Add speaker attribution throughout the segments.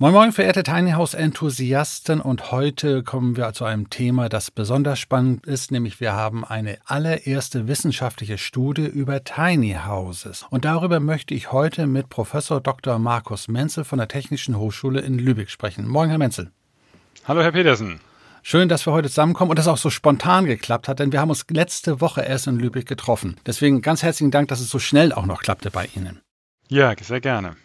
Speaker 1: Moin Moin, verehrte Tiny House Enthusiasten und heute kommen wir zu einem Thema, das besonders spannend ist, nämlich wir haben eine allererste wissenschaftliche Studie über Tiny Houses und darüber möchte ich heute mit Professor Dr. Markus Menzel von der Technischen Hochschule in Lübeck sprechen. Moin, Herr Menzel.
Speaker 2: Hallo, Herr Petersen.
Speaker 1: Schön, dass wir heute zusammenkommen und das auch so spontan geklappt hat, denn wir haben uns letzte Woche erst in Lübeck getroffen. Deswegen ganz herzlichen Dank, dass es so schnell auch noch klappte bei Ihnen.
Speaker 2: Ja, sehr gerne.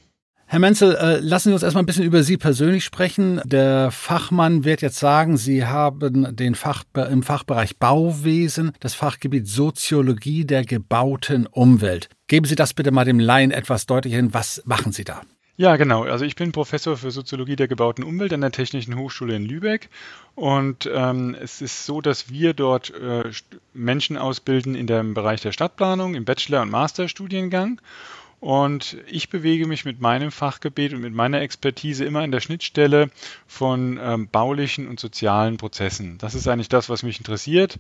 Speaker 1: Herr Menzel, äh, lassen Sie uns erstmal ein bisschen über Sie persönlich sprechen. Der Fachmann wird jetzt sagen, Sie haben den Fach, im Fachbereich Bauwesen das Fachgebiet Soziologie der gebauten Umwelt. Geben Sie das bitte mal dem Laien etwas deutlicher hin. Was machen Sie da?
Speaker 2: Ja, genau. Also ich bin Professor für Soziologie der gebauten Umwelt an der Technischen Hochschule in Lübeck. Und ähm, es ist so, dass wir dort äh, Menschen ausbilden in dem Bereich der Stadtplanung, im Bachelor- und Masterstudiengang. Und ich bewege mich mit meinem Fachgebiet und mit meiner Expertise immer an der Schnittstelle von ähm, baulichen und sozialen Prozessen. Das ist eigentlich das, was mich interessiert.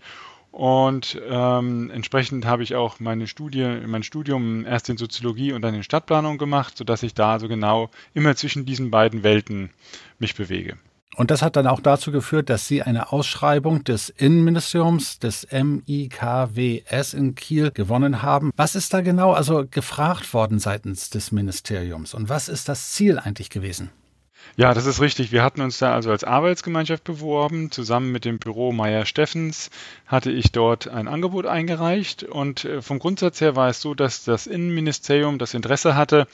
Speaker 2: Und ähm, entsprechend habe ich auch meine Studie, mein Studium erst in Soziologie und dann in Stadtplanung gemacht, sodass ich da so genau immer zwischen diesen beiden Welten mich bewege.
Speaker 1: Und das hat dann auch dazu geführt, dass Sie eine Ausschreibung des Innenministeriums, des MIKWS in Kiel gewonnen haben. Was ist da genau also gefragt worden seitens des Ministeriums und was ist das Ziel eigentlich gewesen?
Speaker 2: Ja, das ist richtig. Wir hatten uns da also als Arbeitsgemeinschaft beworben. Zusammen mit dem Büro Meyer Steffens hatte ich dort ein Angebot eingereicht. Und äh, vom Grundsatz her war es so, dass das Innenministerium das Interesse hatte,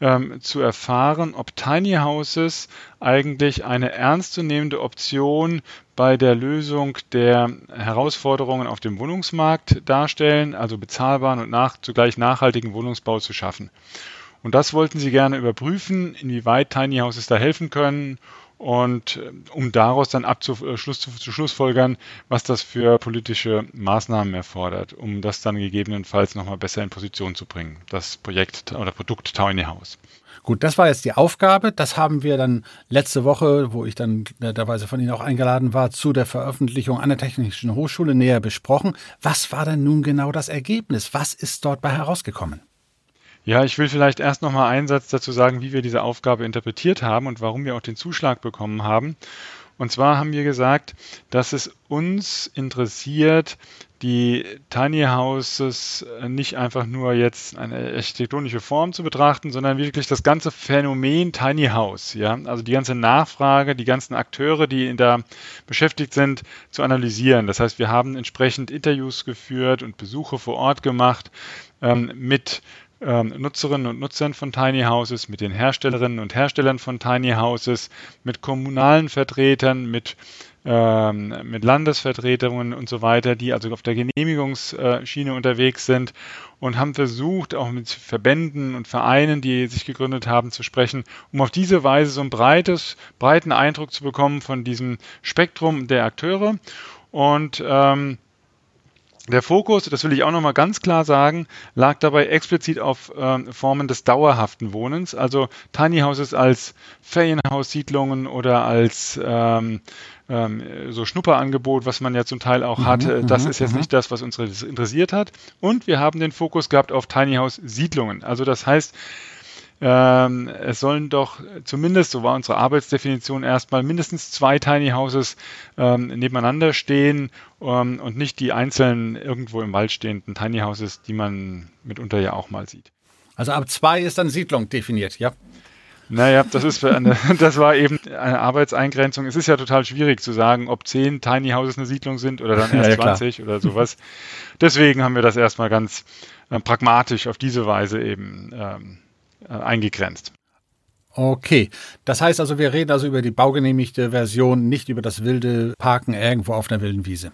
Speaker 2: ähm, zu erfahren, ob Tiny Houses eigentlich eine ernstzunehmende Option bei der Lösung der Herausforderungen auf dem Wohnungsmarkt darstellen, also bezahlbaren und nach, zugleich nachhaltigen Wohnungsbau zu schaffen. Und das wollten sie gerne überprüfen, inwieweit Tiny Houses da helfen können und äh, um daraus dann abzuschluss, äh, zu Schlussfolgern, was das für politische Maßnahmen erfordert, um das dann gegebenenfalls nochmal besser in Position zu bringen, das Projekt oder Produkt Tiny House.
Speaker 1: Gut, das war jetzt die Aufgabe. Das haben wir dann letzte Woche, wo ich dann netterweise von Ihnen auch eingeladen war, zu der Veröffentlichung an der Technischen Hochschule näher besprochen. Was war denn nun genau das Ergebnis? Was ist dort bei herausgekommen?
Speaker 2: Ja, ich will vielleicht erst noch mal einen Satz dazu sagen, wie wir diese Aufgabe interpretiert haben und warum wir auch den Zuschlag bekommen haben. Und zwar haben wir gesagt, dass es uns interessiert, die Tiny Houses nicht einfach nur jetzt eine architektonische Form zu betrachten, sondern wirklich das ganze Phänomen Tiny House, ja, also die ganze Nachfrage, die ganzen Akteure, die da beschäftigt sind, zu analysieren. Das heißt, wir haben entsprechend Interviews geführt und Besuche vor Ort gemacht ähm, mit ähm, Nutzerinnen und Nutzern von Tiny Houses, mit den Herstellerinnen und Herstellern von Tiny Houses, mit kommunalen Vertretern, mit, ähm, mit Landesvertretungen und so weiter, die also auf der Genehmigungsschiene unterwegs sind und haben versucht, auch mit Verbänden und Vereinen, die sich gegründet haben, zu sprechen, um auf diese Weise so einen breites, breiten Eindruck zu bekommen von diesem Spektrum der Akteure. Und ähm, der Fokus, das will ich auch nochmal ganz klar sagen, lag dabei explizit auf ähm, Formen des dauerhaften Wohnens, also Tiny Houses als Ferienhaussiedlungen oder als ähm, ähm, so Schnupperangebot, was man ja zum Teil auch mhm, hat. Äh, das mhm, ist jetzt mhm. nicht das, was uns interessiert hat. Und wir haben den Fokus gehabt auf Tiny House Siedlungen. Also das heißt, ähm, es sollen doch zumindest, so war unsere Arbeitsdefinition erstmal, mindestens zwei Tiny Houses ähm, nebeneinander stehen ähm, und nicht die einzelnen irgendwo im Wald stehenden Tiny Houses, die man mitunter ja auch mal sieht.
Speaker 1: Also ab zwei ist dann Siedlung definiert, ja?
Speaker 2: Naja, das ist eine, das war eben eine Arbeitseingrenzung. Es ist ja total schwierig zu sagen, ob zehn Tiny Houses eine Siedlung sind oder dann erst ja, ja, 20 oder sowas. Deswegen haben wir das erstmal ganz äh, pragmatisch auf diese Weise eben ähm, äh, eingegrenzt.
Speaker 1: Okay, das heißt also, wir reden also über die baugenehmigte Version, nicht über das wilde Parken irgendwo auf einer wilden Wiese.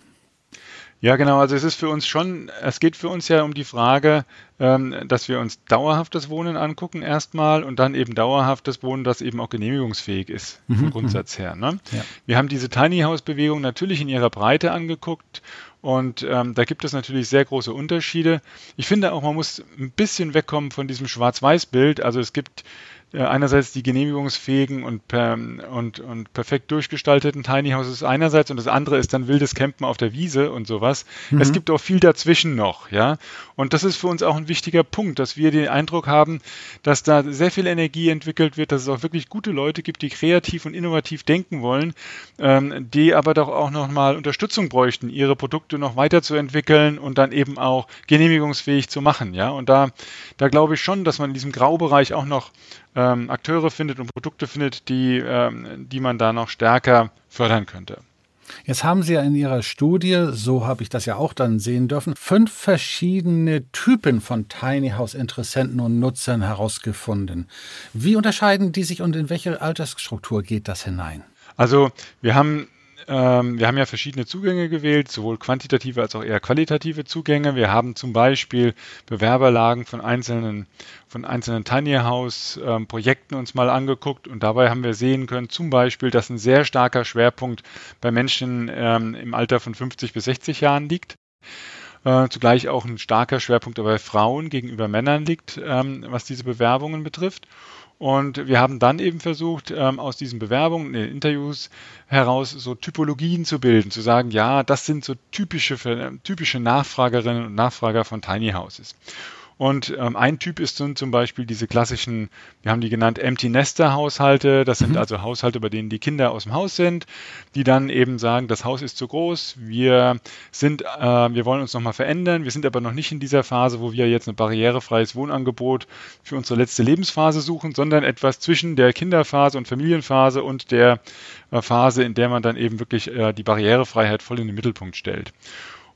Speaker 2: Ja, genau. Also es ist für uns schon, es geht für uns ja um die Frage, ähm, dass wir uns dauerhaftes Wohnen angucken erstmal und dann eben dauerhaftes Wohnen, das eben auch genehmigungsfähig ist mhm, vom Grundsatz mhm. her. Ne? Ja. Wir haben diese Tiny House Bewegung natürlich in ihrer Breite angeguckt und ähm, da gibt es natürlich sehr große Unterschiede. Ich finde auch, man muss ein bisschen wegkommen von diesem Schwarz-Weiß-Bild. Also es gibt einerseits die genehmigungsfähigen und, per, und, und perfekt durchgestalteten Tiny Houses einerseits und das andere ist dann wildes Campen auf der Wiese und sowas. Mhm. Es gibt auch viel dazwischen noch, ja. Und das ist für uns auch ein wichtiger Punkt, dass wir den Eindruck haben, dass da sehr viel Energie entwickelt wird, dass es auch wirklich gute Leute gibt, die kreativ und innovativ denken wollen, ähm, die aber doch auch nochmal Unterstützung bräuchten, ihre Produkte noch weiterzuentwickeln und dann eben auch genehmigungsfähig zu machen, ja. Und da, da glaube ich schon, dass man in diesem Graubereich auch noch ähm, Akteure findet und Produkte findet, die, ähm, die man da noch stärker fördern könnte.
Speaker 1: Jetzt haben Sie ja in Ihrer Studie, so habe ich das ja auch dann sehen dürfen, fünf verschiedene Typen von Tiny House Interessenten und Nutzern herausgefunden. Wie unterscheiden die sich und in welche Altersstruktur geht das hinein?
Speaker 2: Also wir haben ähm, wir haben ja verschiedene Zugänge gewählt, sowohl quantitative als auch eher qualitative Zugänge. Wir haben zum Beispiel Bewerberlagen von einzelnen, von einzelnen Tiny House ähm, Projekten uns mal angeguckt und dabei haben wir sehen können, zum Beispiel, dass ein sehr starker Schwerpunkt bei Menschen ähm, im Alter von 50 bis 60 Jahren liegt. Äh, zugleich auch ein starker Schwerpunkt bei Frauen gegenüber Männern liegt, ähm, was diese Bewerbungen betrifft. Und wir haben dann eben versucht, ähm, aus diesen Bewerbungen, den Interviews heraus so Typologien zu bilden, zu sagen, ja, das sind so typische, typische Nachfragerinnen und Nachfrager von Tiny Houses. Und ähm, ein Typ ist nun zum Beispiel diese klassischen, wir haben die genannt Empty Nester Haushalte. Das sind mhm. also Haushalte, bei denen die Kinder aus dem Haus sind, die dann eben sagen, das Haus ist zu groß, wir sind, äh, wir wollen uns nochmal verändern, wir sind aber noch nicht in dieser Phase, wo wir jetzt ein barrierefreies Wohnangebot für unsere letzte Lebensphase suchen, sondern etwas zwischen der Kinderphase und Familienphase und der äh, Phase, in der man dann eben wirklich äh, die Barrierefreiheit voll in den Mittelpunkt stellt.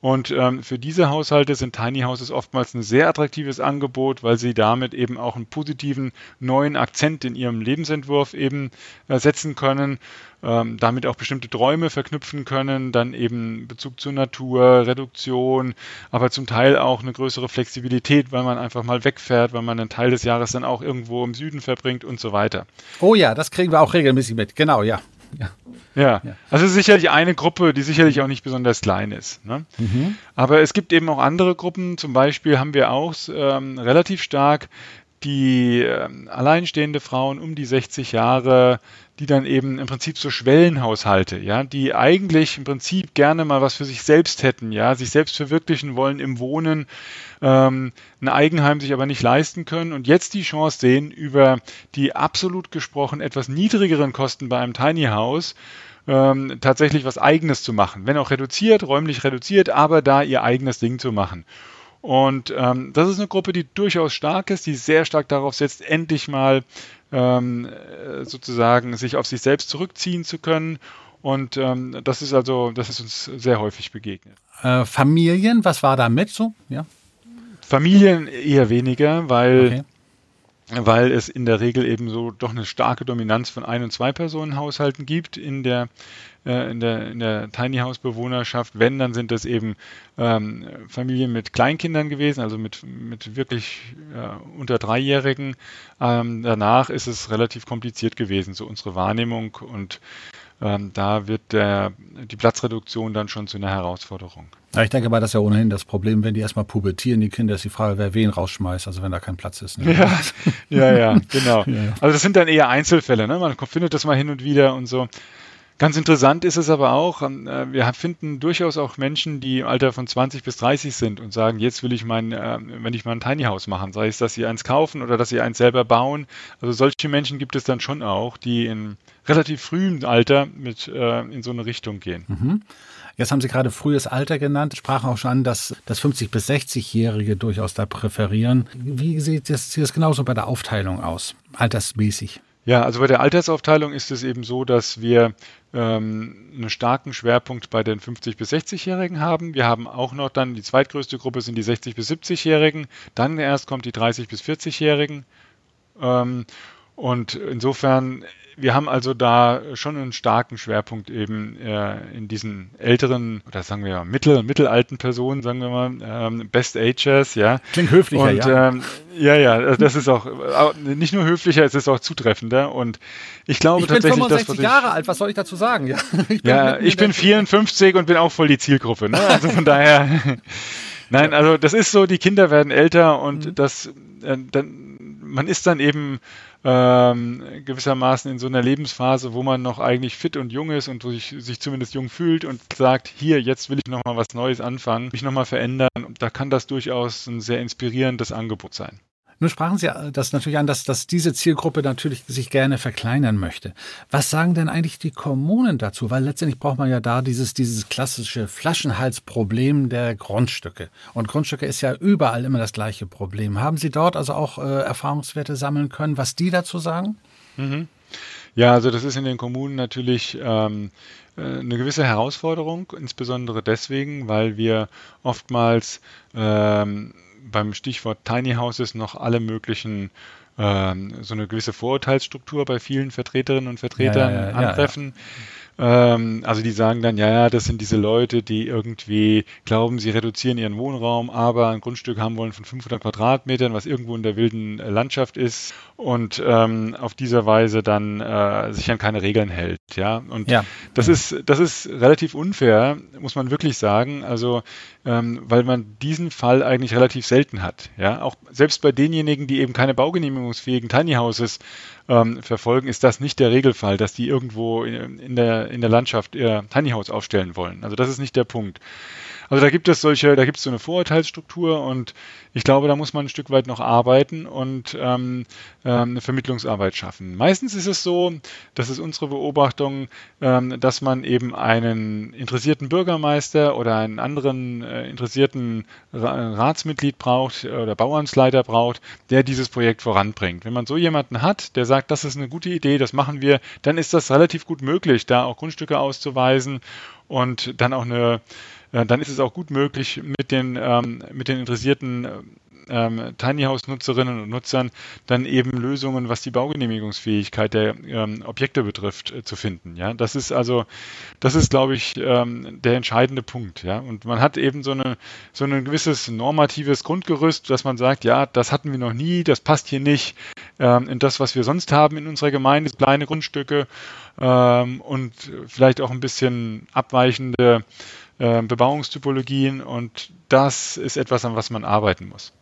Speaker 2: Und ähm, für diese Haushalte sind Tiny Houses oftmals ein sehr attraktives Angebot, weil sie damit eben auch einen positiven neuen Akzent in ihrem Lebensentwurf eben äh, setzen können, ähm, damit auch bestimmte Träume verknüpfen können, dann eben Bezug zur Natur, Reduktion, aber zum Teil auch eine größere Flexibilität, weil man einfach mal wegfährt, weil man einen Teil des Jahres dann auch irgendwo im Süden verbringt und so weiter.
Speaker 1: Oh ja, das kriegen wir auch regelmäßig mit, genau, ja.
Speaker 2: Ja. Ja. ja. also sicherlich eine Gruppe, die sicherlich auch nicht besonders klein ist. Ne? Mhm. Aber es gibt eben auch andere Gruppen. Zum Beispiel haben wir auch ähm, relativ stark die äh, alleinstehende Frauen um die 60 Jahre, die dann eben im Prinzip so Schwellenhaushalte, ja, die eigentlich im Prinzip gerne mal was für sich selbst hätten, ja, sich selbst verwirklichen wollen im Wohnen, ähm, ein Eigenheim sich aber nicht leisten können und jetzt die Chance sehen, über die absolut gesprochen etwas niedrigeren Kosten bei einem Tiny House ähm, tatsächlich was Eigenes zu machen, wenn auch reduziert, räumlich reduziert, aber da ihr eigenes Ding zu machen. Und ähm, das ist eine Gruppe, die durchaus stark ist, die sehr stark darauf setzt, endlich mal ähm, sozusagen sich auf sich selbst zurückziehen zu können. Und ähm, das ist also, das ist uns sehr häufig begegnet.
Speaker 1: Äh, Familien, was war da mit so? Ja.
Speaker 2: Familien eher weniger, weil okay weil es in der Regel eben so doch eine starke Dominanz von Ein- und Zwei-Personen-Haushalten gibt in der, äh, in der, in der Tiny House-Bewohnerschaft. Wenn, dann sind das eben ähm, Familien mit Kleinkindern gewesen, also mit, mit wirklich äh, unter Dreijährigen. Ähm, danach ist es relativ kompliziert gewesen, so unsere Wahrnehmung und ähm, da wird der, die Platzreduktion dann schon zu einer Herausforderung.
Speaker 1: Ja, ich denke mal, das ist ja ohnehin das Problem, wenn die erstmal pubertieren, die Kinder, ist die Frage, wer wen rausschmeißt, also wenn da kein Platz ist.
Speaker 2: Ne? Ja, ja, ja, genau. Ja. Also das sind dann eher Einzelfälle, ne? man findet das mal hin und wieder und so. Ganz interessant ist es aber auch, ähm, äh, wir finden durchaus auch Menschen, die im Alter von 20 bis 30 sind und sagen, jetzt will ich mein, äh, wenn ich mal ein Tiny House machen, sei es, dass sie eins kaufen oder dass sie eins selber bauen. Also solche Menschen gibt es dann schon auch, die in relativ frühem Alter mit äh, in so eine Richtung gehen.
Speaker 1: Mhm. Jetzt haben Sie gerade frühes Alter genannt, sprachen auch schon an, dass das 50 bis 60-Jährige durchaus da präferieren. Wie sieht das, sieht das genauso bei der Aufteilung aus, altersmäßig?
Speaker 2: Ja, also bei der Altersaufteilung ist es eben so, dass wir ähm, einen starken Schwerpunkt bei den 50 bis 60-Jährigen haben. Wir haben auch noch dann die zweitgrößte Gruppe sind die 60 bis 70-Jährigen. Dann erst kommt die 30 bis 40-Jährigen. Ähm, Und insofern wir haben also da schon einen starken Schwerpunkt eben äh, in diesen älteren oder sagen wir mittel, mittelalten Personen, sagen wir mal, ähm, Best Ages, ja.
Speaker 1: Klingt höflicher,
Speaker 2: und, ja. Ähm, ja, ja, also das ist auch nicht nur höflicher, es ist auch zutreffender und ich glaube
Speaker 1: ich
Speaker 2: tatsächlich,
Speaker 1: bin 65 dass, Jahre alt, was soll ich dazu sagen?
Speaker 2: Ja, ich bin, ja, ich bin 54 und bin auch voll die Zielgruppe, ne? Also von daher. Nein, also das ist so, die Kinder werden älter und mhm. das, äh, dann, man ist dann eben ähm, gewissermaßen in so einer Lebensphase, wo man noch eigentlich fit und jung ist und sich, sich zumindest jung fühlt und sagt, hier, jetzt will ich nochmal was Neues anfangen, mich nochmal verändern. Da kann das durchaus ein sehr inspirierendes Angebot sein.
Speaker 1: Nun sprachen Sie das natürlich an, dass, dass diese Zielgruppe natürlich sich gerne verkleinern möchte. Was sagen denn eigentlich die Kommunen dazu? Weil letztendlich braucht man ja da dieses, dieses klassische Flaschenhalsproblem der Grundstücke. Und Grundstücke ist ja überall immer das gleiche Problem. Haben Sie dort also auch äh, Erfahrungswerte sammeln können, was die dazu sagen?
Speaker 2: Mhm. Ja, also das ist in den Kommunen natürlich ähm, äh, eine gewisse Herausforderung, insbesondere deswegen, weil wir oftmals ähm, beim Stichwort Tiny Houses noch alle möglichen ähm, so eine gewisse Vorurteilsstruktur bei vielen Vertreterinnen und Vertretern ja, ja, ja, antreffen. Ähm, also die sagen dann, ja, ja, das sind diese Leute, die irgendwie glauben, sie reduzieren ihren Wohnraum, aber ein Grundstück haben wollen von 500 Quadratmetern, was irgendwo in der wilden Landschaft ist und ähm, auf diese Weise dann äh, sich an keine Regeln hält. Ja, und ja. das ist das ist relativ unfair, muss man wirklich sagen. Also ähm, weil man diesen Fall eigentlich relativ selten hat. Ja, auch selbst bei denjenigen, die eben keine baugenehmigungsfähigen Tiny Houses ähm, verfolgen, ist das nicht der Regelfall, dass die irgendwo in, in, der, in der Landschaft ihr Tiny House aufstellen wollen. Also das ist nicht der Punkt. Also da gibt es solche, da gibt es so eine Vorurteilsstruktur und ich glaube, da muss man ein Stück weit noch arbeiten und ähm, ähm, eine Vermittlungsarbeit schaffen. Meistens ist es so, das ist unsere Beobachtung, ähm, dass man eben einen interessierten Bürgermeister oder einen anderen äh, interessierten Ratsmitglied braucht oder Bauernsleiter braucht, der dieses Projekt voranbringt. Wenn man so jemanden hat, der sagt, das ist eine gute Idee, das machen wir, dann ist das relativ gut möglich, da auch Grundstücke auszuweisen und dann auch eine dann ist es auch gut möglich, mit den, ähm, mit den interessierten ähm, Tiny House Nutzerinnen und Nutzern dann eben Lösungen, was die Baugenehmigungsfähigkeit der ähm, Objekte betrifft, äh, zu finden. Ja, das ist also, das ist, glaube ich, ähm, der entscheidende Punkt. Ja, und man hat eben so eine, so ein gewisses normatives Grundgerüst, dass man sagt, ja, das hatten wir noch nie, das passt hier nicht ähm, in das, was wir sonst haben in unserer Gemeinde, kleine Grundstücke ähm, und vielleicht auch ein bisschen abweichende äh, Bebauungstypologien und das ist etwas, an was man arbeiten muss.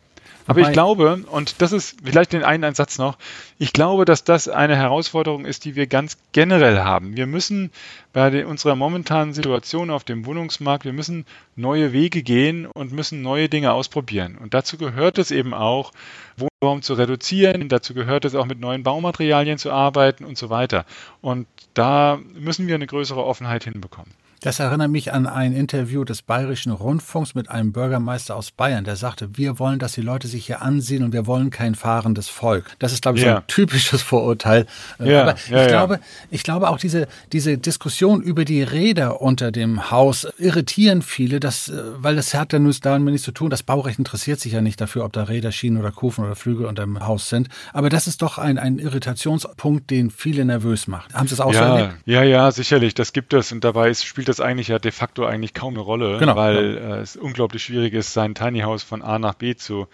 Speaker 2: Aber ich glaube, und das ist vielleicht den einen Satz noch, ich glaube, dass das eine Herausforderung ist, die wir ganz generell haben. Wir müssen bei unserer momentanen Situation auf dem Wohnungsmarkt, wir müssen neue Wege gehen und müssen neue Dinge ausprobieren. Und dazu gehört es eben auch, Wohnraum zu reduzieren, dazu gehört es auch mit neuen Baumaterialien zu arbeiten und so weiter. Und da müssen wir eine größere Offenheit hinbekommen.
Speaker 1: Das erinnert mich an ein Interview des Bayerischen Rundfunks mit einem Bürgermeister aus Bayern, der sagte, wir wollen, dass die Leute sich hier ansehen und wir wollen kein fahrendes Volk. Das ist, glaube ich, ja. so ein typisches Vorurteil. Ja, Aber ich, ja, glaube, ich glaube auch diese, diese Diskussion über die Räder unter dem Haus irritieren viele, dass, äh, weil das hat ja nur damit nichts zu tun. Das Baurecht interessiert sich ja nicht dafür, ob da Räder, Schienen oder Kufen oder Flügel unter dem Haus sind. Aber das ist doch ein, ein Irritationspunkt, den viele nervös macht. Haben Sie es auch
Speaker 2: ja,
Speaker 1: so
Speaker 2: erlebt? Ja, ja, sicherlich. Das gibt es. Und dabei spielt das eigentlich ja de facto eigentlich kaum eine Rolle, genau, weil genau. Äh, es unglaublich schwierig ist, sein Tiny House von A nach B zu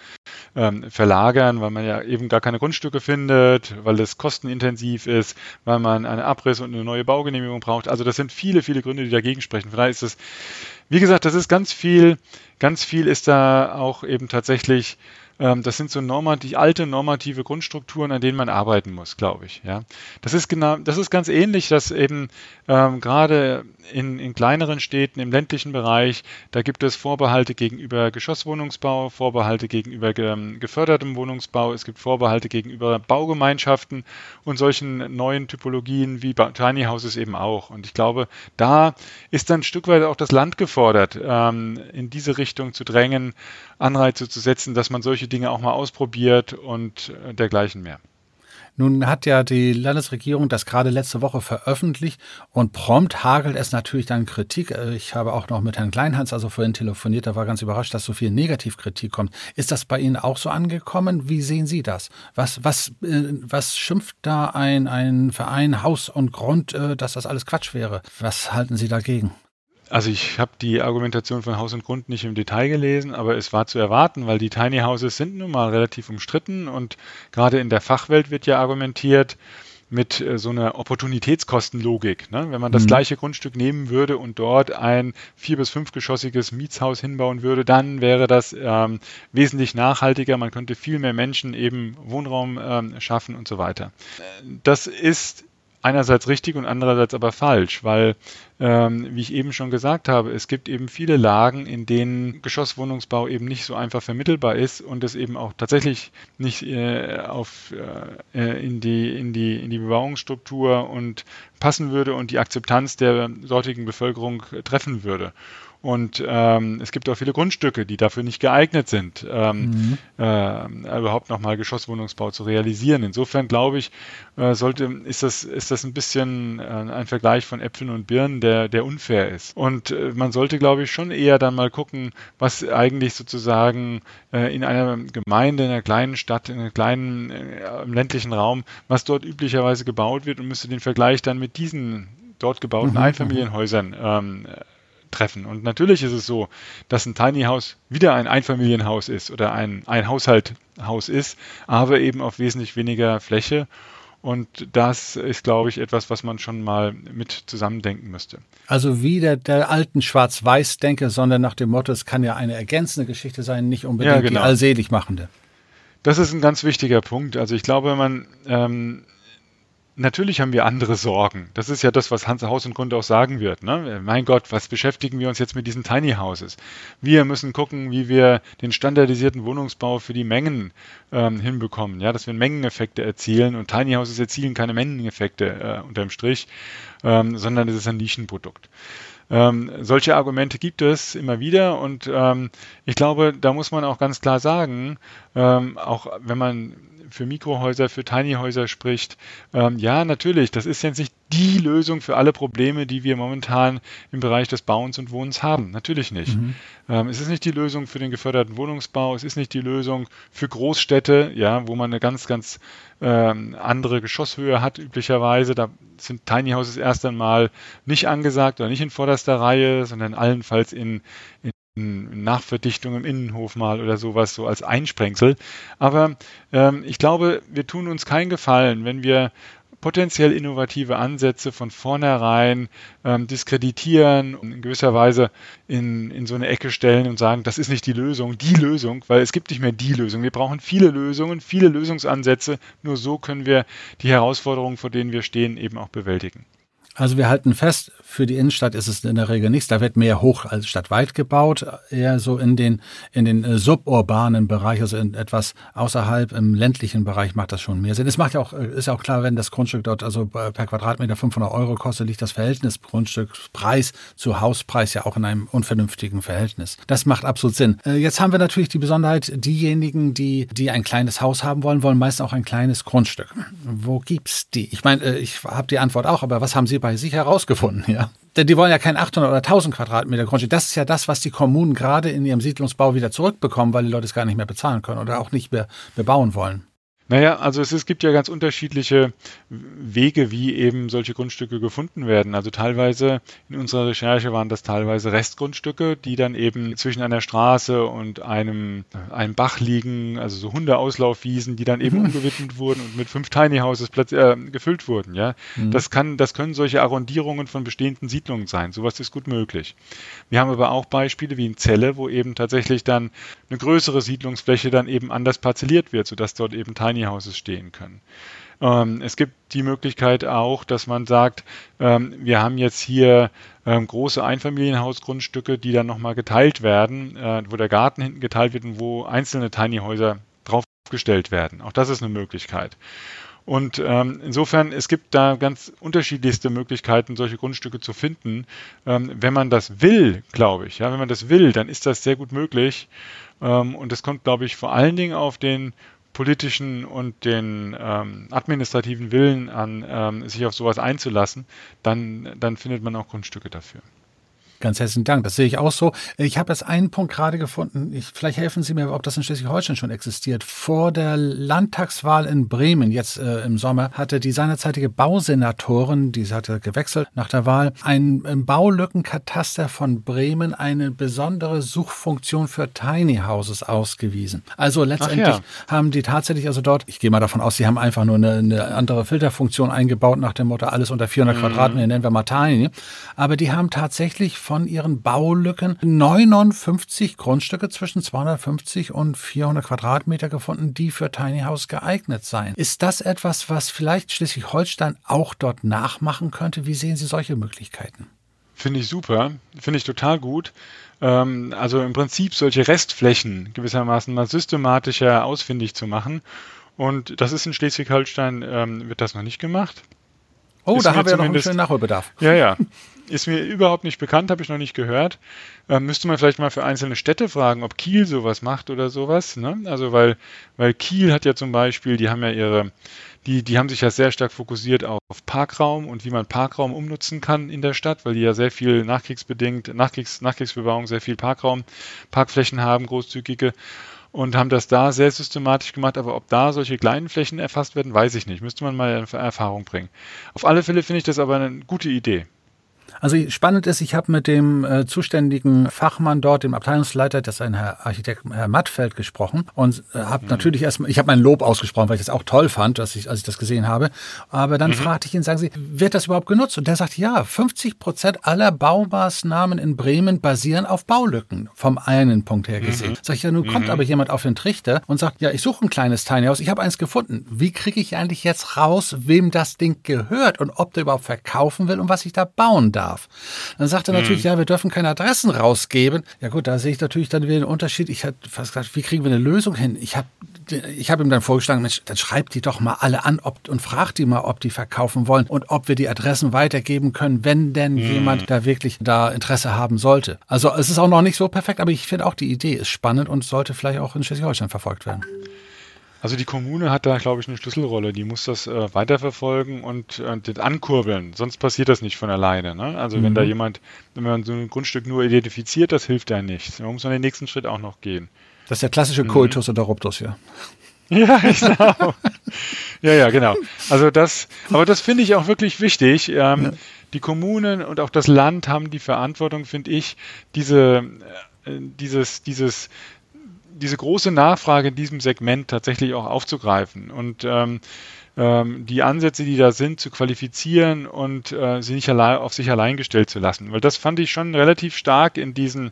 Speaker 2: ähm, verlagern, weil man ja eben gar keine Grundstücke findet, weil es kostenintensiv ist, weil man eine Abriss und eine neue Baugenehmigung braucht. Also das sind viele, viele Gründe, die dagegen sprechen. Von daher ist es, wie gesagt, das ist ganz viel, ganz viel ist da auch eben tatsächlich das sind so normativ, alte normative Grundstrukturen, an denen man arbeiten muss, glaube ich. Ja, das ist genau, das ist ganz ähnlich, dass eben ähm, gerade in, in kleineren Städten im ländlichen Bereich, da gibt es Vorbehalte gegenüber Geschosswohnungsbau, Vorbehalte gegenüber ähm, gefördertem Wohnungsbau, es gibt Vorbehalte gegenüber Baugemeinschaften und solchen neuen Typologien wie Tiny Houses eben auch. Und ich glaube, da ist dann ein Stück weit auch das Land gefordert, ähm, in diese Richtung zu drängen, Anreize zu setzen, dass man solche Dinge auch mal ausprobiert und äh, dergleichen mehr.
Speaker 1: Nun hat ja die Landesregierung das gerade letzte Woche veröffentlicht und prompt hagelt es natürlich dann Kritik. Äh, ich habe auch noch mit Herrn Kleinhans, also vorhin telefoniert, da war ganz überrascht, dass so viel Negativkritik kommt. Ist das bei Ihnen auch so angekommen? Wie sehen Sie das? Was, was, äh, was schimpft da ein, ein Verein Haus und Grund, dass das alles Quatsch wäre? Was halten Sie dagegen?
Speaker 2: Also ich habe die Argumentation von Haus und Grund nicht im Detail gelesen, aber es war zu erwarten, weil die Tiny Houses sind nun mal relativ umstritten und gerade in der Fachwelt wird ja argumentiert mit äh, so einer Opportunitätskostenlogik. Ne? Wenn man das mhm. gleiche Grundstück nehmen würde und dort ein vier- bis fünfgeschossiges Mietshaus hinbauen würde, dann wäre das ähm, wesentlich nachhaltiger. Man könnte viel mehr Menschen eben Wohnraum ähm, schaffen und so weiter. Das ist einerseits richtig und andererseits aber falsch, weil, ähm, wie ich eben schon gesagt habe, es gibt eben viele Lagen, in denen Geschosswohnungsbau eben nicht so einfach vermittelbar ist und es eben auch tatsächlich nicht äh, auf, äh, in, die, in, die, in die Bebauungsstruktur und passen würde und die Akzeptanz der dortigen Bevölkerung treffen würde. Und ähm, es gibt auch viele Grundstücke, die dafür nicht geeignet sind, ähm, mhm. äh, überhaupt nochmal Geschosswohnungsbau zu realisieren. Insofern glaube ich, äh, sollte, ist das, ist das ein bisschen äh, ein Vergleich von Äpfeln und Birnen, der, der unfair ist. Und äh, man sollte, glaube ich, schon eher dann mal gucken, was eigentlich sozusagen äh, in einer Gemeinde, in einer kleinen Stadt, in einem kleinen äh, im ländlichen Raum, was dort üblicherweise gebaut wird und müsste den Vergleich dann mit diesen dort gebauten mhm. Einfamilienhäusern ähm, treffen. Und natürlich ist es so, dass ein Tiny House wieder ein Einfamilienhaus ist oder ein, ein Haushalthaus ist, aber eben auf wesentlich weniger Fläche. Und das ist, glaube ich, etwas, was man schon mal mit zusammendenken müsste.
Speaker 1: Also wieder der alten Schwarz-Weiß-Denke, sondern nach dem Motto, es kann ja eine ergänzende Geschichte sein, nicht unbedingt ja, genau. die allselig machende.
Speaker 2: Das ist ein ganz wichtiger Punkt. Also ich glaube, man ähm, Natürlich haben wir andere Sorgen. Das ist ja das, was Hans Haus und Grund auch sagen wird. Ne? Mein Gott, was beschäftigen wir uns jetzt mit diesen Tiny Houses? Wir müssen gucken, wie wir den standardisierten Wohnungsbau für die Mengen ähm, hinbekommen, ja, dass wir Mengeneffekte erzielen. Und Tiny Houses erzielen keine Mengeneffekte äh, unterm Strich, ähm, sondern es ist ein Nischenprodukt. Ähm, solche Argumente gibt es immer wieder und ähm, ich glaube, da muss man auch ganz klar sagen, ähm, auch wenn man für Mikrohäuser, für Tiny-Häuser spricht. Ähm, ja, natürlich, das ist jetzt nicht die Lösung für alle Probleme, die wir momentan im Bereich des Bauens und Wohnens haben. Natürlich nicht. Mhm. Ähm, es ist nicht die Lösung für den geförderten Wohnungsbau, es ist nicht die Lösung für Großstädte, ja, wo man eine ganz, ganz ähm, andere Geschosshöhe hat üblicherweise. Da sind Tiny Houses erst einmal nicht angesagt oder nicht in vorderster Reihe, sondern allenfalls in, in Nachverdichtung im Innenhof mal oder sowas, so als Einsprengsel. Aber ähm, ich glaube, wir tun uns keinen Gefallen, wenn wir potenziell innovative Ansätze von vornherein ähm, diskreditieren und in gewisser Weise in, in so eine Ecke stellen und sagen, das ist nicht die Lösung, die Lösung, weil es gibt nicht mehr die Lösung. Wir brauchen viele Lösungen, viele Lösungsansätze. Nur so können wir die Herausforderungen, vor denen wir stehen, eben auch bewältigen.
Speaker 1: Also wir halten fest, für die Innenstadt ist es in der Regel nichts. Da wird mehr hoch als stadtweit gebaut, eher so in den, in den äh, suburbanen Bereich, also in etwas außerhalb im ländlichen Bereich macht das schon mehr Sinn. Es macht ja auch, äh, ist ja auch klar, wenn das Grundstück dort also per Quadratmeter 500 Euro kostet, liegt das Verhältnis Grundstückspreis zu Hauspreis ja auch in einem unvernünftigen Verhältnis. Das macht absolut Sinn. Äh, jetzt haben wir natürlich die Besonderheit, diejenigen, die, die ein kleines Haus haben wollen, wollen meist auch ein kleines Grundstück. Wo gibt's die? Ich meine, ich habe die Antwort auch, aber was haben Sie bei sich herausgefunden, ja. Denn die wollen ja kein 800 oder 1000 Quadratmeter Grundstück. Das ist ja das, was die Kommunen gerade in ihrem Siedlungsbau wieder zurückbekommen, weil die Leute es gar nicht mehr bezahlen können oder auch nicht mehr bebauen wollen.
Speaker 2: Naja, also es, es gibt ja ganz unterschiedliche Wege, wie eben solche Grundstücke gefunden werden. Also teilweise in unserer Recherche waren das teilweise Restgrundstücke, die dann eben zwischen einer Straße und einem, einem Bach liegen, also so Hundeauslaufwiesen, die dann eben mhm. umgewidmet wurden und mit fünf Tiny Houses äh, gefüllt wurden. Ja, mhm. das kann, das können solche Arrondierungen von bestehenden Siedlungen sein. Sowas ist gut möglich. Wir haben aber auch Beispiele wie in Celle, wo eben tatsächlich dann eine größere Siedlungsfläche dann eben anders parzelliert wird, sodass dort eben Tiny Tiny Houses stehen können. Ähm, es gibt die Möglichkeit auch, dass man sagt, ähm, wir haben jetzt hier ähm, große Einfamilienhausgrundstücke, die dann nochmal geteilt werden, äh, wo der Garten hinten geteilt wird und wo einzelne Tiny Häuser draufgestellt werden. Auch das ist eine Möglichkeit. Und ähm, insofern, es gibt da ganz unterschiedlichste Möglichkeiten, solche Grundstücke zu finden. Ähm, wenn man das will, glaube ich, ja, wenn man das will, dann ist das sehr gut möglich. Ähm, und es kommt, glaube ich, vor allen Dingen auf den politischen und den ähm, administrativen Willen an, ähm, sich auf sowas einzulassen, dann, dann findet man auch Grundstücke dafür.
Speaker 1: Ganz herzlichen Dank. Das sehe ich auch so. Ich habe jetzt einen Punkt gerade gefunden. Ich, vielleicht helfen Sie mir, ob das in Schleswig-Holstein schon existiert. Vor der Landtagswahl in Bremen, jetzt äh, im Sommer, hatte die seinerzeitige Bausenatorin, die hatte gewechselt nach der Wahl, ein, ein Baulückenkataster von Bremen eine besondere Suchfunktion für Tiny Houses ausgewiesen. Also letztendlich ja. haben die tatsächlich also dort, ich gehe mal davon aus, sie haben einfach nur eine, eine andere Filterfunktion eingebaut nach dem Motto, alles unter 400 mhm. Quadratmeter nennen wir mal Tiny. Aber die haben tatsächlich von ihren Baulücken 59 Grundstücke zwischen 250 und 400 Quadratmeter gefunden, die für Tiny House geeignet seien. Ist das etwas, was vielleicht Schleswig-Holstein auch dort nachmachen könnte? Wie sehen Sie solche Möglichkeiten?
Speaker 2: Finde ich super, finde ich total gut. Ähm, also im Prinzip solche Restflächen gewissermaßen mal systematischer ausfindig zu machen. Und das ist in Schleswig-Holstein, ähm, wird das noch nicht gemacht.
Speaker 1: Oh, ist da haben wir ja noch einen schönen Nachholbedarf.
Speaker 2: Ja, ja. Ist mir überhaupt nicht bekannt, habe ich noch nicht gehört. Ähm, müsste man vielleicht mal für einzelne Städte fragen, ob Kiel sowas macht oder sowas. Ne? Also weil, weil Kiel hat ja zum Beispiel, die haben ja ihre, die, die haben sich ja sehr stark fokussiert auf Parkraum und wie man Parkraum umnutzen kann in der Stadt, weil die ja sehr viel nachkriegsbedingt, Nachkriegs, Nachkriegsbebauung, sehr viel Parkraum, Parkflächen haben, großzügige und haben das da sehr systematisch gemacht. Aber ob da solche kleinen Flächen erfasst werden, weiß ich nicht. Müsste man mal in Erfahrung bringen. Auf alle Fälle finde ich das aber eine gute Idee.
Speaker 1: Also spannend ist, ich habe mit dem äh, zuständigen Fachmann dort, dem Abteilungsleiter, das ist ein Herr Architekt Herr Mattfeld gesprochen und äh, habe mhm. natürlich erstmal, ich habe mein Lob ausgesprochen, weil ich das auch toll fand, dass ich, als ich das gesehen habe. Aber dann mhm. fragte ich ihn, sagen Sie, wird das überhaupt genutzt? Und der sagt, ja, 50 Prozent aller Baumaßnahmen in Bremen basieren auf Baulücken, vom einen Punkt her gesehen. Mhm. Sag ich, ja, nun kommt mhm. aber jemand auf den Trichter und sagt, ja, ich suche ein kleines Tiny House, ich habe eins gefunden. Wie kriege ich eigentlich jetzt raus, wem das Ding gehört und ob der überhaupt verkaufen will und was ich da bauen darf? Dann sagt er natürlich, mhm. ja, wir dürfen keine Adressen rausgeben. Ja gut, da sehe ich natürlich dann wieder den Unterschied. Ich habe fast gesagt, wie kriegen wir eine Lösung hin? Ich habe ich habe ihm dann vorgeschlagen, Mensch, dann schreibt die doch mal alle an ob, und fragt die mal, ob die verkaufen wollen und ob wir die Adressen weitergeben können, wenn denn mhm. jemand da wirklich da Interesse haben sollte. Also es ist auch noch nicht so perfekt, aber ich finde auch die Idee ist spannend und sollte vielleicht auch in Schleswig-Holstein verfolgt werden.
Speaker 2: Also die Kommune hat da, glaube ich, eine Schlüsselrolle. Die muss das äh, weiterverfolgen und äh, ankurbeln. Sonst passiert das nicht von alleine. Ne? Also mhm. wenn da mhm. jemand, wenn man so ein Grundstück nur identifiziert, das hilft ja nicht. Man muss man den nächsten Schritt auch noch gehen.
Speaker 1: Das ist der klassische mhm. Coitus oder Ruptus, ja.
Speaker 2: Ja, genau. ja, ja, genau. Also das, aber das finde ich auch wirklich wichtig. Ähm, ja. Die Kommunen und auch das Land haben die Verantwortung, finde ich, diese, äh, dieses, dieses diese große Nachfrage in diesem Segment tatsächlich auch aufzugreifen und ähm, ähm, die Ansätze, die da sind, zu qualifizieren und äh, sie nicht allein, auf sich allein gestellt zu lassen. Weil das fand ich schon relativ stark in diesen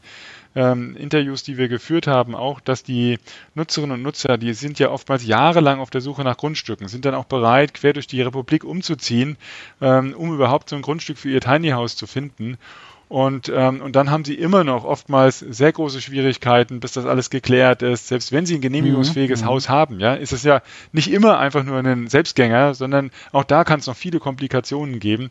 Speaker 2: ähm, Interviews, die wir geführt haben, auch, dass die Nutzerinnen und Nutzer, die sind ja oftmals jahrelang auf der Suche nach Grundstücken, sind dann auch bereit, quer durch die Republik umzuziehen, ähm, um überhaupt so ein Grundstück für ihr Tiny House zu finden. Und, ähm, und dann haben sie immer noch oftmals sehr große Schwierigkeiten, bis das alles geklärt ist. Selbst wenn sie ein genehmigungsfähiges mhm. Haus haben, ja, ist es ja nicht immer einfach nur ein Selbstgänger, sondern auch da kann es noch viele Komplikationen geben.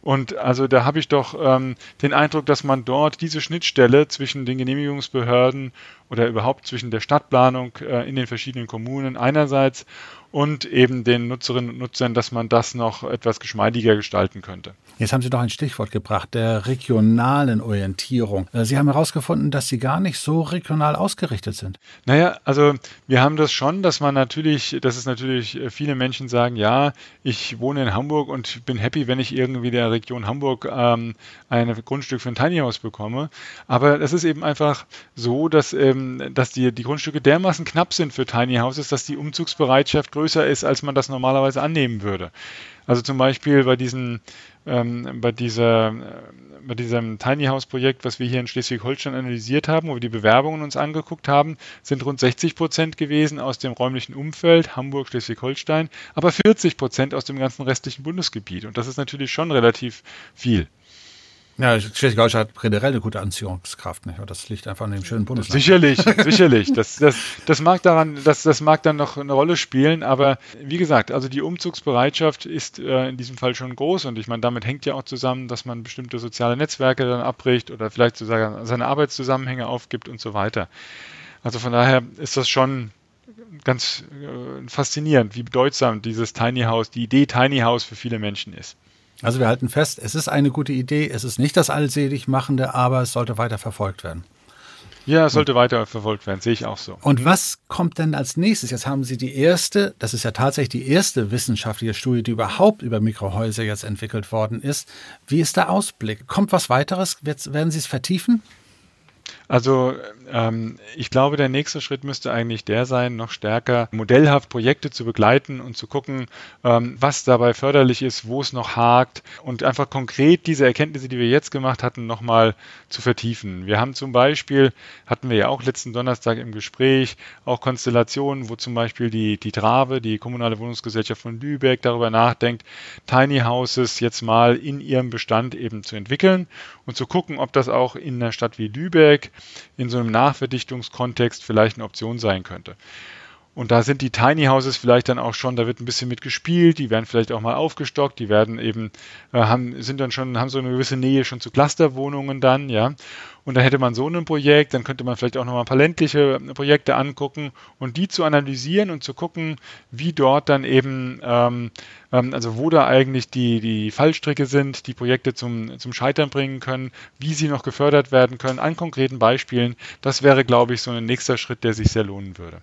Speaker 2: Und also da habe ich doch ähm, den Eindruck, dass man dort diese Schnittstelle zwischen den Genehmigungsbehörden oder überhaupt zwischen der Stadtplanung äh, in den verschiedenen Kommunen einerseits und eben den Nutzerinnen und Nutzern, dass man das noch etwas geschmeidiger gestalten könnte.
Speaker 1: Jetzt haben Sie doch ein Stichwort gebracht, der regionalen Orientierung. Äh, Sie haben herausgefunden, dass Sie gar nicht so regional ausgerichtet sind.
Speaker 2: Naja, also wir haben das schon, dass man natürlich, dass es natürlich äh, viele Menschen sagen, ja, ich wohne in Hamburg und bin happy, wenn ich irgendwie der Region Hamburg ähm, ein Grundstück für ein Tiny House bekomme. Aber es ist eben einfach so, dass, ähm, dass die, die Grundstücke dermaßen knapp sind für Tiny Houses, dass die Umzugsbereitschaft größer größer ist, als man das normalerweise annehmen würde. Also zum Beispiel bei diesen, ähm, bei dieser, äh, bei diesem Tiny House Projekt, was wir hier in Schleswig-Holstein analysiert haben, wo wir die Bewerbungen uns angeguckt haben, sind rund 60 Prozent gewesen aus dem räumlichen Umfeld Hamburg, Schleswig-Holstein, aber 40 Prozent aus dem ganzen restlichen Bundesgebiet. Und das ist natürlich schon relativ viel.
Speaker 1: Ja, Schleswig-Holstein hat generell eine gute Anziehungskraft, nicht? Und das liegt einfach an dem schönen Bundesland.
Speaker 2: Sicherlich, sicherlich. Das, das, das mag daran, das, das mag dann noch eine Rolle spielen, aber wie gesagt, also die Umzugsbereitschaft ist äh, in diesem Fall schon groß und ich meine, damit hängt ja auch zusammen, dass man bestimmte soziale Netzwerke dann abbricht oder vielleicht sogar seine Arbeitszusammenhänge aufgibt und so weiter. Also von daher ist das schon ganz äh, faszinierend, wie bedeutsam dieses Tiny House, die Idee Tiny House für viele Menschen ist.
Speaker 1: Also wir halten fest, es ist eine gute Idee, es ist nicht das allselig machende, aber es sollte weiter verfolgt werden.
Speaker 2: Ja, es sollte weiter verfolgt werden, sehe ich auch so.
Speaker 1: Und was kommt denn als nächstes? Jetzt haben Sie die erste, das ist ja tatsächlich die erste wissenschaftliche Studie, die überhaupt über Mikrohäuser jetzt entwickelt worden ist. Wie ist der Ausblick? Kommt was weiteres? Werden Sie es vertiefen?
Speaker 2: Also ähm, ich glaube, der nächste Schritt müsste eigentlich der sein, noch stärker modellhaft Projekte zu begleiten und zu gucken, ähm, was dabei förderlich ist, wo es noch hakt und einfach konkret diese Erkenntnisse, die wir jetzt gemacht hatten, nochmal zu vertiefen. Wir haben zum Beispiel, hatten wir ja auch letzten Donnerstag im Gespräch, auch Konstellationen, wo zum Beispiel die, die Trave, die kommunale Wohnungsgesellschaft von Lübeck, darüber nachdenkt, Tiny Houses jetzt mal in ihrem Bestand eben zu entwickeln und zu gucken, ob das auch in einer Stadt wie Lübeck in so einem Nachverdichtungskontext vielleicht eine Option sein könnte. Und da sind die Tiny Houses vielleicht dann auch schon, da wird ein bisschen mit gespielt, die werden vielleicht auch mal aufgestockt, die werden eben, äh, haben, sind dann schon, haben so eine gewisse Nähe schon zu Clusterwohnungen dann, ja. Und da hätte man so ein Projekt, dann könnte man vielleicht auch noch mal ein paar ländliche Projekte angucken und die zu analysieren und zu gucken, wie dort dann eben, ähm, ähm, also wo da eigentlich die, die Fallstricke sind, die Projekte zum, zum Scheitern bringen können, wie sie noch gefördert werden können, an konkreten Beispielen. Das wäre, glaube ich, so ein nächster Schritt, der sich sehr lohnen würde.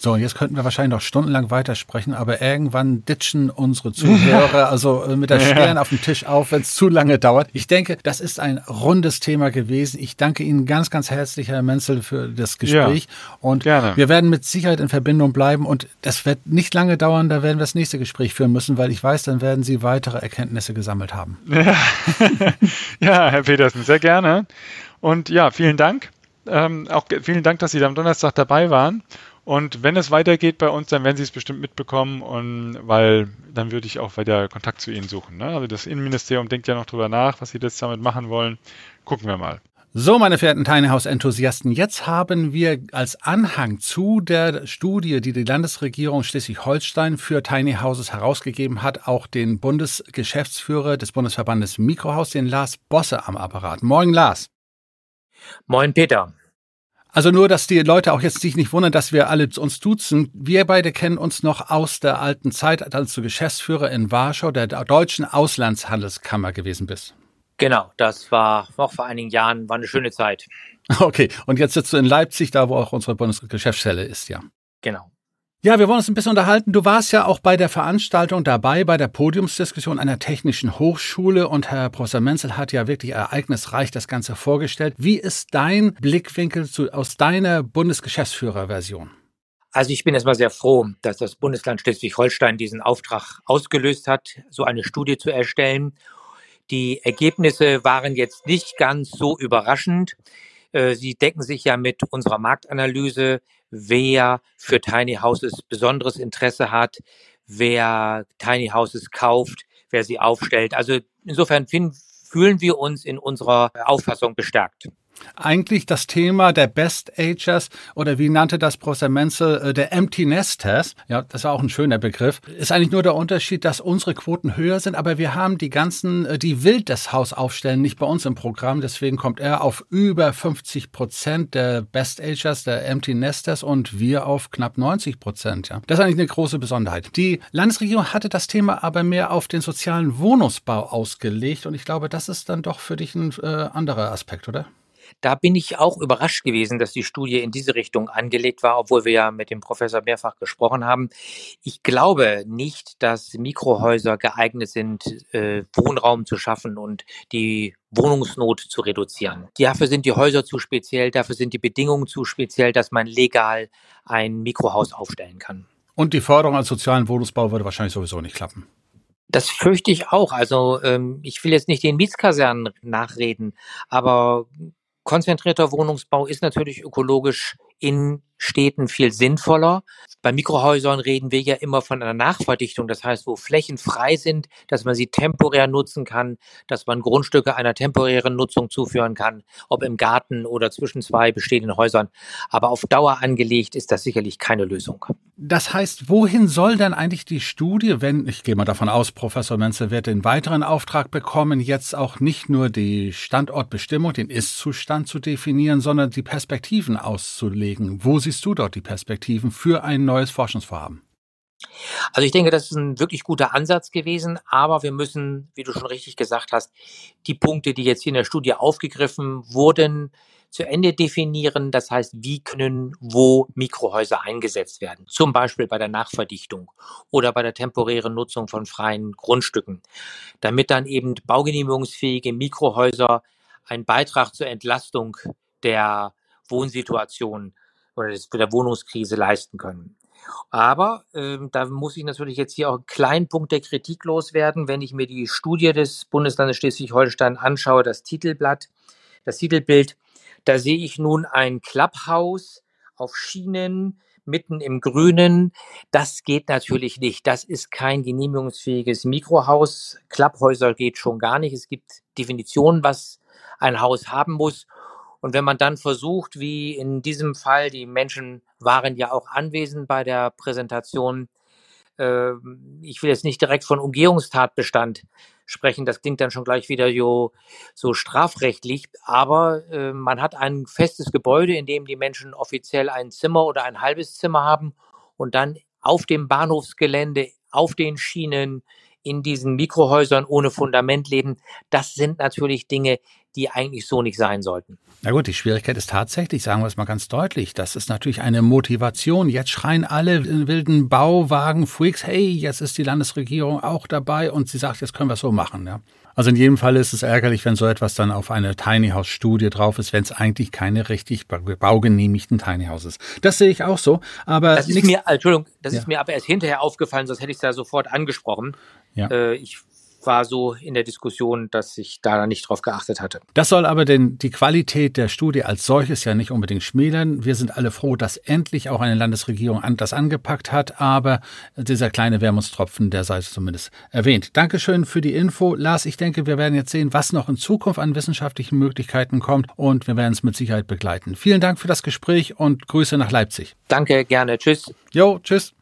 Speaker 1: So, jetzt könnten wir wahrscheinlich noch stundenlang weitersprechen, aber irgendwann ditchen unsere Zuhörer also äh, mit der Stirn auf dem Tisch auf, wenn es zu lange dauert. Ich denke, das ist ein rundes Thema gewesen. Ich danke Ihnen ganz, ganz herzlich, Herr Menzel, für das Gespräch. Ja, und gerne. wir werden mit Sicherheit in Verbindung bleiben und das wird nicht lange dauern, da werden wir das nächste Gespräch führen müssen, weil ich weiß, dann werden Sie weitere Erkenntnisse gesammelt haben.
Speaker 2: Ja, ja Herr Petersen, sehr gerne. Und ja, vielen Dank. Ähm, auch vielen Dank, dass Sie am Donnerstag dabei waren. Und wenn es weitergeht bei uns, dann werden Sie es bestimmt mitbekommen und weil dann würde ich auch weiter Kontakt zu Ihnen suchen. Ne? Also das Innenministerium denkt ja noch drüber nach, was Sie jetzt damit machen wollen. Gucken wir mal.
Speaker 1: So, meine verehrten Tiny House Enthusiasten, jetzt haben wir als Anhang zu der Studie, die die Landesregierung Schleswig-Holstein für Tiny Houses herausgegeben hat, auch den Bundesgeschäftsführer des Bundesverbandes Mikrohaus, den Lars Bosse am Apparat. Moin, Lars.
Speaker 3: Moin, Peter.
Speaker 1: Also nur, dass die Leute auch jetzt sich nicht wundern, dass wir alle uns duzen. Wir beide kennen uns noch aus der alten Zeit, als du Geschäftsführer in Warschau der Deutschen Auslandshandelskammer gewesen bist.
Speaker 3: Genau, das war auch vor einigen Jahren, war eine schöne Zeit.
Speaker 1: Okay, und jetzt sitzt du in Leipzig, da wo auch unsere Bundesgeschäftsstelle ist, ja.
Speaker 3: Genau.
Speaker 1: Ja, wir wollen uns ein bisschen unterhalten. Du warst ja auch bei der Veranstaltung dabei, bei der Podiumsdiskussion einer technischen Hochschule und Herr Professor Menzel hat ja wirklich ereignisreich das Ganze vorgestellt. Wie ist dein Blickwinkel zu, aus deiner Bundesgeschäftsführerversion?
Speaker 3: Also ich bin erstmal sehr froh, dass das Bundesland Schleswig-Holstein diesen Auftrag ausgelöst hat, so eine Studie zu erstellen. Die Ergebnisse waren jetzt nicht ganz so überraschend. Äh, sie decken sich ja mit unserer Marktanalyse, wer für Tiny Houses besonderes Interesse hat, wer Tiny Houses kauft, wer sie aufstellt. Also insofern finden, fühlen wir uns in unserer Auffassung bestärkt
Speaker 1: eigentlich das Thema der Best Agers oder wie nannte das Professor Menzel, äh, der Empty Nesters, ja, das war auch ein schöner Begriff, ist eigentlich nur der Unterschied, dass unsere Quoten höher sind, aber wir haben die ganzen, äh, die wild das Haus aufstellen, nicht bei uns im Programm, deswegen kommt er auf über 50 Prozent der Best Agers, der Empty Nesters und wir auf knapp 90 Prozent, ja. Das ist eigentlich eine große Besonderheit. Die Landesregierung hatte das Thema aber mehr auf den sozialen Wohnungsbau ausgelegt und ich glaube, das ist dann doch für dich ein äh, anderer Aspekt, oder?
Speaker 3: Da bin ich auch überrascht gewesen, dass die Studie in diese Richtung angelegt war, obwohl wir ja mit dem Professor mehrfach gesprochen haben. Ich glaube nicht, dass Mikrohäuser geeignet sind, äh, Wohnraum zu schaffen und die Wohnungsnot zu reduzieren. Dafür sind die Häuser zu speziell, dafür sind die Bedingungen zu speziell, dass man legal ein Mikrohaus aufstellen kann.
Speaker 1: Und die Förderung als sozialen Wohnungsbau würde wahrscheinlich sowieso nicht klappen.
Speaker 3: Das fürchte ich auch. Also ähm, ich will jetzt nicht den Mietskasernen nachreden, aber konzentrierter Wohnungsbau ist natürlich ökologisch in Städten viel sinnvoller. Bei Mikrohäusern reden wir ja immer von einer Nachverdichtung, das heißt, wo Flächen frei sind, dass man sie temporär nutzen kann, dass man Grundstücke einer temporären Nutzung zuführen kann, ob im Garten oder zwischen zwei bestehenden Häusern. Aber auf Dauer angelegt ist das sicherlich keine Lösung.
Speaker 1: Das heißt, wohin soll denn eigentlich die Studie, wenn, ich gehe mal davon aus, Professor Menzel wird den weiteren Auftrag bekommen, jetzt auch nicht nur die Standortbestimmung, den Ist-Zustand zu definieren, sondern die Perspektiven auszulegen, wo sie siehst du dort die Perspektiven für ein neues Forschungsvorhaben?
Speaker 3: Also ich denke, das ist ein wirklich guter Ansatz gewesen, aber wir müssen, wie du schon richtig gesagt hast, die Punkte, die jetzt hier in der Studie aufgegriffen wurden, zu Ende definieren. Das heißt, wie können wo Mikrohäuser eingesetzt werden? Zum Beispiel bei der Nachverdichtung oder bei der temporären Nutzung von freien Grundstücken, damit dann eben baugenehmigungsfähige Mikrohäuser einen Beitrag zur Entlastung der Wohnsituation oder der Wohnungskrise leisten können. Aber ähm, da muss ich natürlich jetzt hier auch einen kleinen Punkt der Kritik loswerden. Wenn ich mir die Studie des Bundeslandes Schleswig-Holstein anschaue, das Titelblatt, das Titelbild, da sehe ich nun ein Clubhouse auf Schienen mitten im Grünen. Das geht natürlich nicht. Das ist kein genehmigungsfähiges Mikrohaus. Clubhäuser geht schon gar nicht. Es gibt Definitionen, was ein Haus haben muss. Und wenn man dann versucht, wie in diesem Fall, die Menschen waren ja auch anwesend bei der Präsentation, äh, ich will jetzt nicht direkt von Umgehungstatbestand sprechen, das klingt dann schon gleich wieder so, so strafrechtlich, aber äh, man hat ein festes Gebäude, in dem die Menschen offiziell ein Zimmer oder ein halbes Zimmer haben und dann auf dem Bahnhofsgelände, auf den Schienen, in diesen Mikrohäusern ohne Fundament leben. Das sind natürlich Dinge, die eigentlich so nicht sein sollten.
Speaker 1: Na gut, die Schwierigkeit ist tatsächlich, sagen wir es mal ganz deutlich, das ist natürlich eine Motivation. Jetzt schreien alle wilden Bauwagen-Freaks, hey, jetzt ist die Landesregierung auch dabei und sie sagt, jetzt können wir es so machen. Ja. Also in jedem Fall ist es ärgerlich, wenn so etwas dann auf eine Tiny House Studie drauf ist, wenn es eigentlich keine richtig baugenehmigten Tiny House ist. Das sehe ich auch so, aber
Speaker 3: das ist mir, Entschuldigung, das ja. ist mir aber erst hinterher aufgefallen, sonst hätte ich es ja sofort angesprochen. Ja. Äh, ich war so in der Diskussion, dass ich da nicht drauf geachtet hatte.
Speaker 1: Das soll aber denn die Qualität der Studie als solches ja nicht unbedingt schmälern. Wir sind alle froh, dass endlich auch eine Landesregierung das angepackt hat, aber dieser kleine Wermutstropfen, der sei zumindest erwähnt. Dankeschön für die Info. Lars, ich denke, wir werden jetzt sehen, was noch in Zukunft an wissenschaftlichen Möglichkeiten kommt und wir werden es mit Sicherheit begleiten. Vielen Dank für das Gespräch und Grüße nach Leipzig.
Speaker 3: Danke, gerne. Tschüss.
Speaker 1: Jo, tschüss.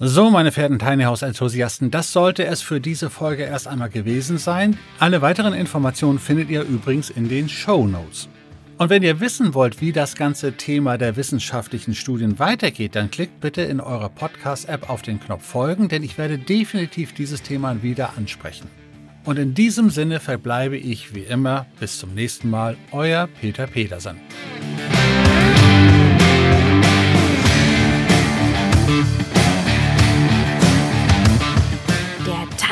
Speaker 1: So, meine verehrten Tiny House Enthusiasten, das sollte es für diese Folge erst einmal gewesen sein. Alle weiteren Informationen findet ihr übrigens in den Show Notes. Und wenn ihr wissen wollt, wie das ganze Thema der wissenschaftlichen Studien weitergeht, dann klickt bitte in eurer Podcast-App auf den Knopf Folgen, denn ich werde definitiv dieses Thema wieder ansprechen. Und in diesem Sinne verbleibe ich wie immer bis zum nächsten Mal, euer Peter Petersen.